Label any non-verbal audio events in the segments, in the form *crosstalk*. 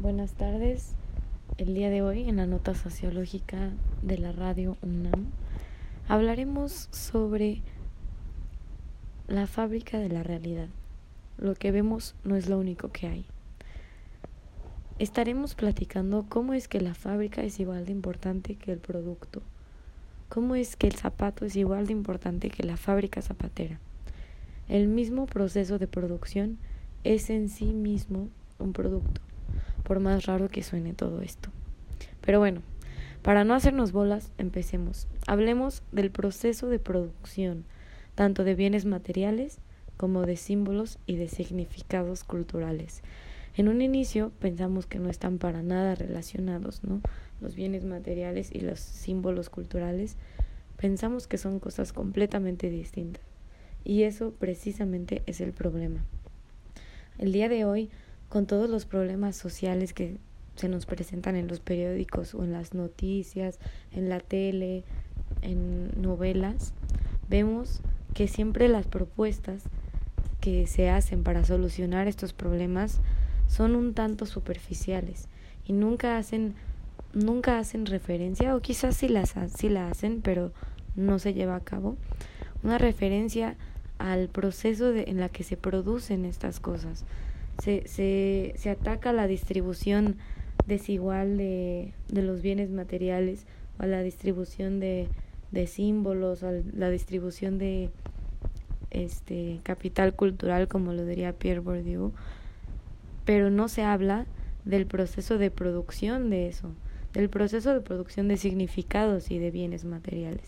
Buenas tardes. El día de hoy en la nota sociológica de la radio UNAM hablaremos sobre la fábrica de la realidad. Lo que vemos no es lo único que hay. Estaremos platicando cómo es que la fábrica es igual de importante que el producto. Cómo es que el zapato es igual de importante que la fábrica zapatera. El mismo proceso de producción es en sí mismo un producto por más raro que suene todo esto. Pero bueno, para no hacernos bolas, empecemos. Hablemos del proceso de producción, tanto de bienes materiales como de símbolos y de significados culturales. En un inicio pensamos que no están para nada relacionados, ¿no? Los bienes materiales y los símbolos culturales pensamos que son cosas completamente distintas. Y eso precisamente es el problema. El día de hoy con todos los problemas sociales que se nos presentan en los periódicos o en las noticias, en la tele, en novelas, vemos que siempre las propuestas que se hacen para solucionar estos problemas son un tanto superficiales y nunca hacen nunca hacen referencia o quizás sí las sí la hacen pero no se lleva a cabo una referencia al proceso de, en la que se producen estas cosas se, se, se ataca la distribución desigual de, de los bienes materiales o a la distribución de, de símbolos, a la distribución de este capital cultural, como lo diría Pierre Bourdieu, pero no se habla del proceso de producción de eso, del proceso de producción de significados y de bienes materiales.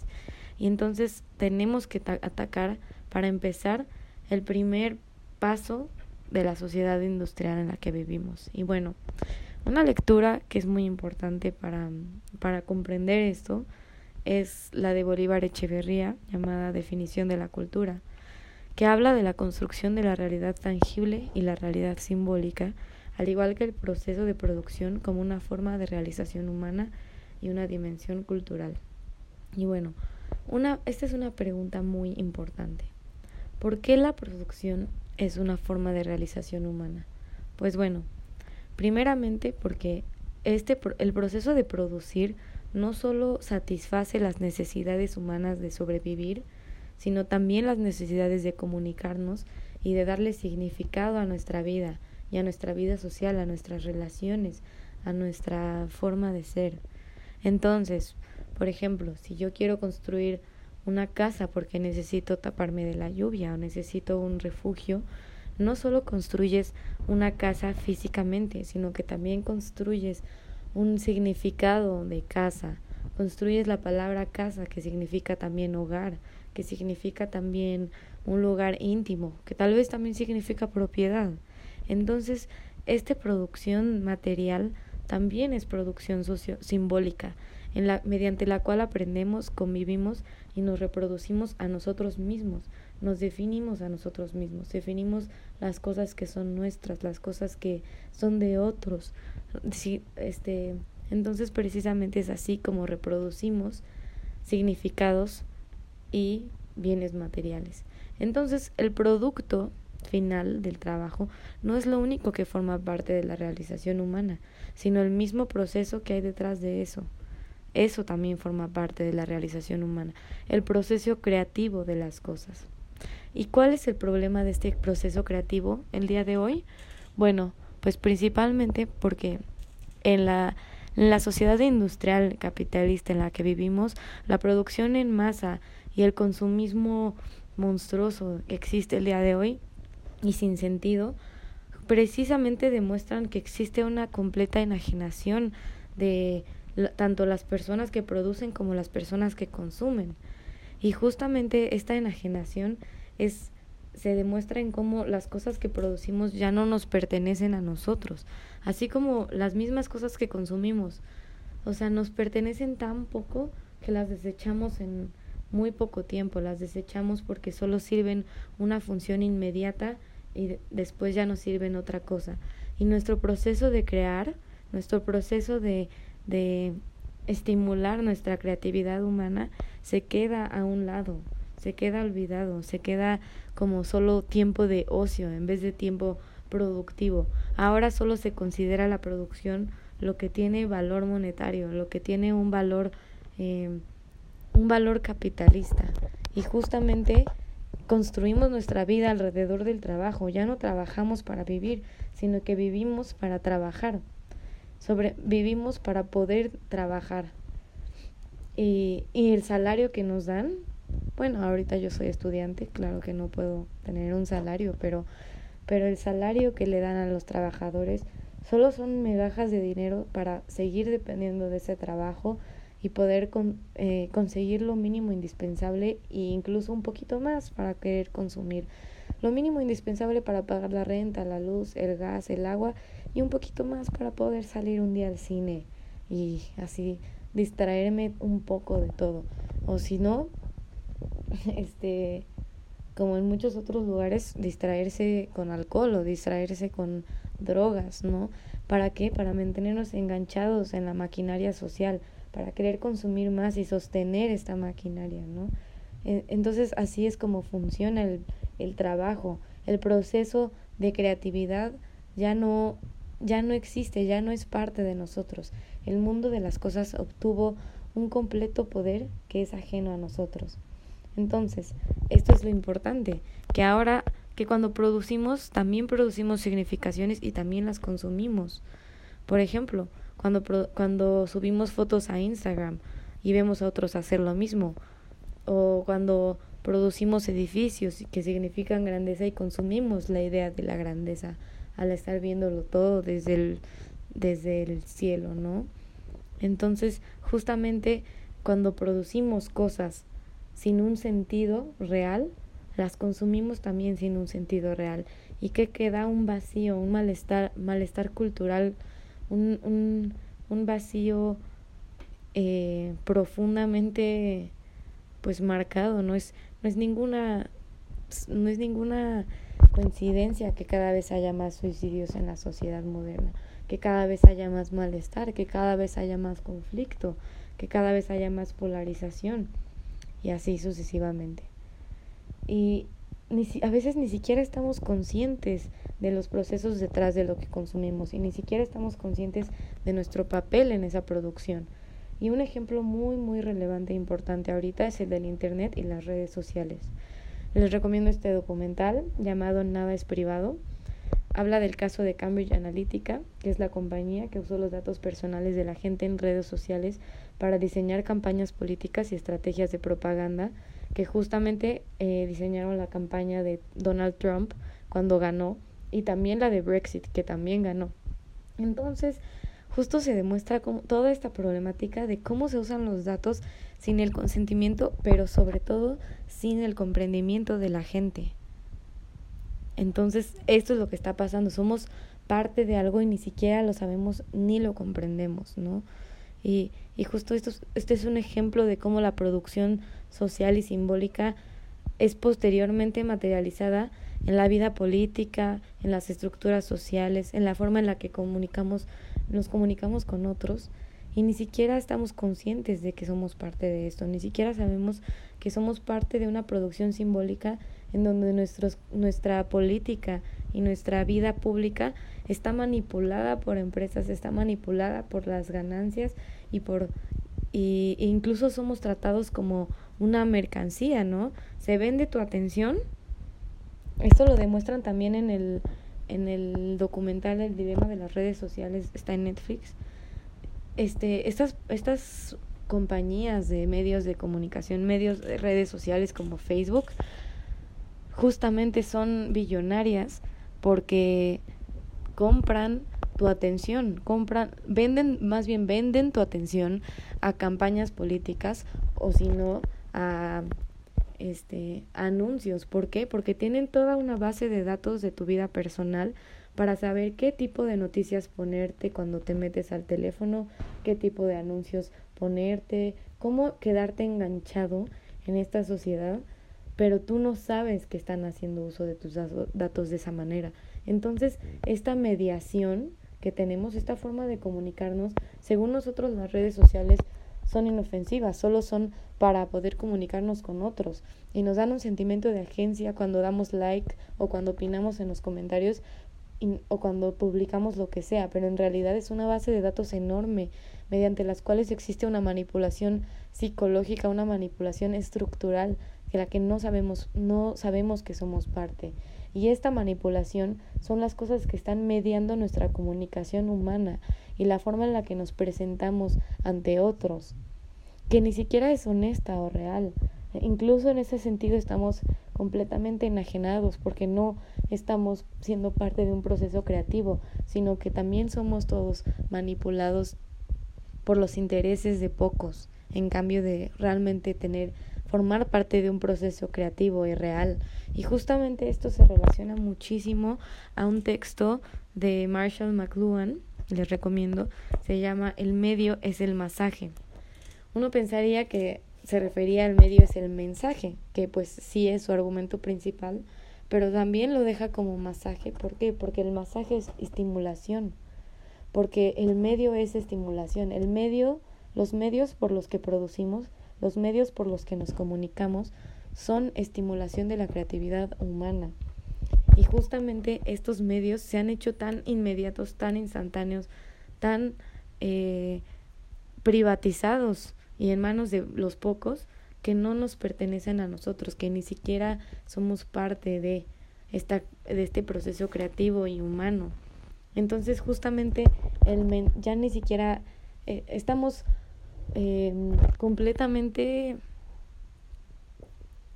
Y entonces tenemos que atacar, para empezar, el primer paso de la sociedad industrial en la que vivimos. Y bueno, una lectura que es muy importante para, para comprender esto es la de Bolívar Echeverría, llamada Definición de la Cultura, que habla de la construcción de la realidad tangible y la realidad simbólica, al igual que el proceso de producción como una forma de realización humana y una dimensión cultural. Y bueno, una, esta es una pregunta muy importante. ¿Por qué la producción es una forma de realización humana? Pues bueno, primeramente porque este el proceso de producir no solo satisface las necesidades humanas de sobrevivir, sino también las necesidades de comunicarnos y de darle significado a nuestra vida y a nuestra vida social, a nuestras relaciones, a nuestra forma de ser. Entonces, por ejemplo, si yo quiero construir una casa porque necesito taparme de la lluvia o necesito un refugio, no solo construyes una casa físicamente, sino que también construyes un significado de casa, construyes la palabra casa que significa también hogar, que significa también un lugar íntimo, que tal vez también significa propiedad. Entonces, esta producción material también es producción socio simbólica, en la, mediante la cual aprendemos, convivimos y nos reproducimos a nosotros mismos, nos definimos a nosotros mismos, definimos las cosas que son nuestras, las cosas que son de otros. Sí, este, entonces precisamente es así como reproducimos significados y bienes materiales. Entonces el producto final del trabajo no es lo único que forma parte de la realización humana, sino el mismo proceso que hay detrás de eso. Eso también forma parte de la realización humana, el proceso creativo de las cosas. ¿Y cuál es el problema de este proceso creativo el día de hoy? Bueno, pues principalmente porque en la, en la sociedad industrial capitalista en la que vivimos, la producción en masa y el consumismo monstruoso que existe el día de hoy y sin sentido, precisamente demuestran que existe una completa enajenación de tanto las personas que producen como las personas que consumen. Y justamente esta enajenación es se demuestra en cómo las cosas que producimos ya no nos pertenecen a nosotros, así como las mismas cosas que consumimos. O sea, nos pertenecen tan poco que las desechamos en muy poco tiempo, las desechamos porque solo sirven una función inmediata y después ya no sirven otra cosa. Y nuestro proceso de crear, nuestro proceso de de estimular nuestra creatividad humana se queda a un lado, se queda olvidado, se queda como solo tiempo de ocio en vez de tiempo productivo. Ahora solo se considera la producción lo que tiene valor monetario, lo que tiene un valor, eh, un valor capitalista. Y justamente construimos nuestra vida alrededor del trabajo. Ya no trabajamos para vivir, sino que vivimos para trabajar. Sobre, vivimos para poder trabajar. Y, y el salario que nos dan, bueno, ahorita yo soy estudiante, claro que no puedo tener un salario, pero, pero el salario que le dan a los trabajadores solo son megajas de dinero para seguir dependiendo de ese trabajo y poder con, eh, conseguir lo mínimo indispensable e incluso un poquito más para querer consumir. Lo mínimo indispensable para pagar la renta, la luz, el gas, el agua y un poquito más para poder salir un día al cine y así distraerme un poco de todo. O si no, *laughs* este, como en muchos otros lugares, distraerse con alcohol o distraerse con drogas, ¿no? ¿Para qué? Para mantenernos enganchados en la maquinaria social, para querer consumir más y sostener esta maquinaria, ¿no? Entonces así es como funciona el, el trabajo, el proceso de creatividad ya no ya no existe, ya no es parte de nosotros. El mundo de las cosas obtuvo un completo poder que es ajeno a nosotros. Entonces, esto es lo importante, que ahora que cuando producimos también producimos significaciones y también las consumimos. Por ejemplo, cuando, cuando subimos fotos a Instagram y vemos a otros hacer lo mismo, o cuando producimos edificios que significan grandeza y consumimos la idea de la grandeza al estar viéndolo todo desde el, desde el cielo, ¿no? Entonces, justamente cuando producimos cosas sin un sentido real, las consumimos también sin un sentido real y que queda un vacío, un malestar, malestar cultural, un, un, un vacío eh, profundamente pues marcado, no es, no es ninguna no es ninguna coincidencia que cada vez haya más suicidios en la sociedad moderna, que cada vez haya más malestar, que cada vez haya más conflicto, que cada vez haya más polarización y así sucesivamente. Y ni a veces ni siquiera estamos conscientes de los procesos detrás de lo que consumimos y ni siquiera estamos conscientes de nuestro papel en esa producción. Y un ejemplo muy, muy relevante e importante ahorita es el del Internet y las redes sociales. Les recomiendo este documental llamado Nada es privado. Habla del caso de Cambridge Analytica, que es la compañía que usó los datos personales de la gente en redes sociales para diseñar campañas políticas y estrategias de propaganda que justamente eh, diseñaron la campaña de Donald Trump cuando ganó y también la de Brexit que también ganó. Entonces, justo se demuestra como toda esta problemática de cómo se usan los datos sin el consentimiento, pero sobre todo sin el comprendimiento de la gente. Entonces, esto es lo que está pasando. Somos parte de algo y ni siquiera lo sabemos ni lo comprendemos, ¿no? Y, y justo esto, este es un ejemplo de cómo la producción social y simbólica es posteriormente materializada en la vida política, en las estructuras sociales, en la forma en la que comunicamos, nos comunicamos con otros y ni siquiera estamos conscientes de que somos parte de esto, ni siquiera sabemos que somos parte de una producción simbólica en donde nuestros, nuestra política y nuestra vida pública está manipulada por empresas, está manipulada por las ganancias y por y, e incluso somos tratados como una mercancía, ¿no? Se vende tu atención. Esto lo demuestran también en el en el documental El dilema de las redes sociales, está en Netflix. Este estas estas compañías de medios de comunicación, medios de redes sociales como Facebook, justamente son billonarias porque compran tu atención, compran, venden, más bien venden tu atención a campañas políticas o si no a este anuncios. ¿Por qué? Porque tienen toda una base de datos de tu vida personal para saber qué tipo de noticias ponerte cuando te metes al teléfono, qué tipo de anuncios ponerte, cómo quedarte enganchado en esta sociedad, pero tú no sabes que están haciendo uso de tus datos de esa manera. Entonces, esta mediación que tenemos, esta forma de comunicarnos, según nosotros las redes sociales son inofensivas, solo son para poder comunicarnos con otros y nos dan un sentimiento de agencia cuando damos like o cuando opinamos en los comentarios o cuando publicamos lo que sea, pero en realidad es una base de datos enorme mediante las cuales existe una manipulación psicológica, una manipulación estructural de la que no sabemos, no sabemos que somos parte. Y esta manipulación son las cosas que están mediando nuestra comunicación humana y la forma en la que nos presentamos ante otros, que ni siquiera es honesta o real. Incluso en ese sentido estamos completamente enajenados porque no estamos siendo parte de un proceso creativo, sino que también somos todos manipulados por los intereses de pocos, en cambio de realmente tener formar parte de un proceso creativo y real. Y justamente esto se relaciona muchísimo a un texto de Marshall McLuhan, les recomiendo, se llama El medio es el masaje. Uno pensaría que se refería al medio es el mensaje, que pues sí es su argumento principal, pero también lo deja como masaje. ¿Por qué? Porque el masaje es estimulación, porque el medio es estimulación. El medio, los medios por los que producimos, los medios por los que nos comunicamos son estimulación de la creatividad humana. Y justamente estos medios se han hecho tan inmediatos, tan instantáneos, tan eh, privatizados y en manos de los pocos que no nos pertenecen a nosotros, que ni siquiera somos parte de, esta, de este proceso creativo y humano. Entonces justamente el ya ni siquiera eh, estamos eh, completamente,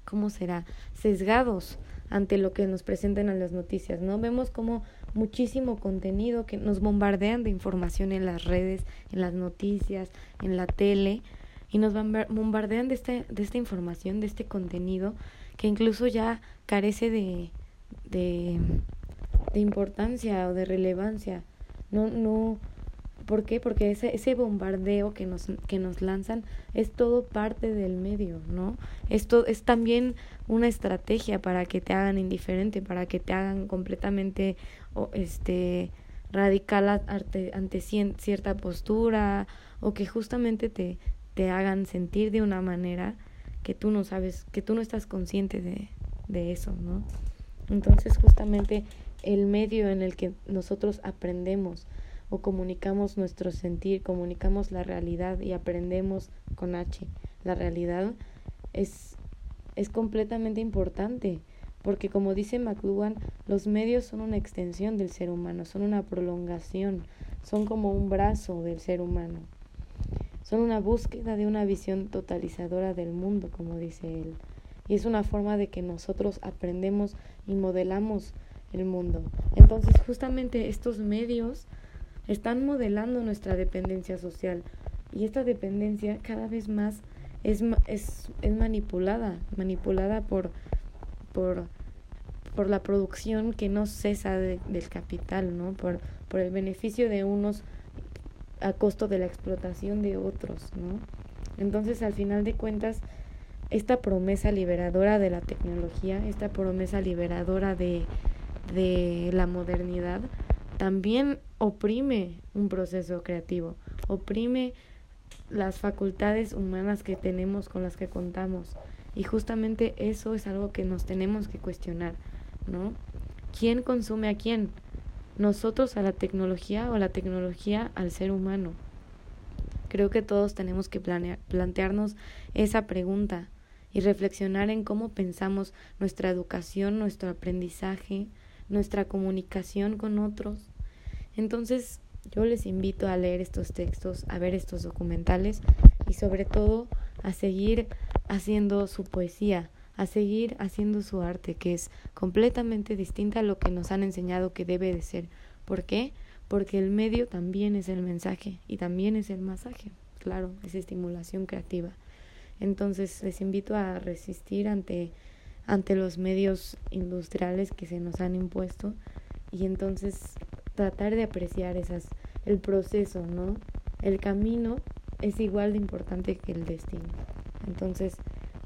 ¿cómo será? Sesgados ante lo que nos presentan en las noticias, ¿no? Vemos como muchísimo contenido que nos bombardean de información en las redes, en las noticias, en la tele, y nos bombardean de, este, de esta información, de este contenido, que incluso ya carece de, de, de importancia o de relevancia. No, no, ¿Por qué? Porque ese, ese bombardeo que nos, que nos lanzan es todo parte del medio, ¿no? Esto es también una estrategia para que te hagan indiferente, para que te hagan completamente este radical ante, ante cierta postura o que justamente te, te hagan sentir de una manera que tú no sabes, que tú no estás consciente de, de eso, ¿no? Entonces justamente el medio en el que nosotros aprendemos o comunicamos nuestro sentir, comunicamos la realidad y aprendemos con H. La realidad es, es completamente importante porque como dice McLuhan, los medios son una extensión del ser humano, son una prolongación, son como un brazo del ser humano. Son una búsqueda de una visión totalizadora del mundo, como dice él. Y es una forma de que nosotros aprendemos y modelamos el mundo. Entonces, justamente estos medios están modelando nuestra dependencia social y esta dependencia cada vez más es, es, es manipulada, manipulada por, por, por la producción que no cesa del capital, ¿no? Por, por el beneficio de unos a costo de la explotación de otros, ¿no? Entonces, al final de cuentas, esta promesa liberadora de la tecnología, esta promesa liberadora de, de la modernidad, también oprime un proceso creativo, oprime las facultades humanas que tenemos con las que contamos. Y justamente eso es algo que nos tenemos que cuestionar, ¿no? ¿Quién consume a quién? ¿Nosotros a la tecnología o la tecnología al ser humano? Creo que todos tenemos que plantearnos esa pregunta y reflexionar en cómo pensamos nuestra educación, nuestro aprendizaje, nuestra comunicación con otros. Entonces, yo les invito a leer estos textos, a ver estos documentales y sobre todo a seguir haciendo su poesía, a seguir haciendo su arte, que es completamente distinta a lo que nos han enseñado que debe de ser. ¿Por qué? Porque el medio también es el mensaje y también es el masaje, claro, es estimulación creativa. Entonces les invito a resistir ante ante los medios industriales que se nos han impuesto y entonces tratar de apreciar esas el proceso, ¿no? El camino es igual de importante que el destino. Entonces,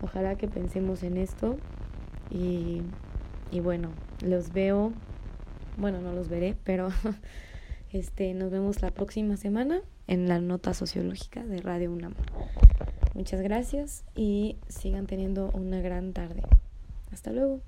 ojalá que pensemos en esto y, y bueno, los veo, bueno, no los veré, pero *laughs* este nos vemos la próxima semana en la nota sociológica de Radio UNAM. Muchas gracias y sigan teniendo una gran tarde. Hasta luego.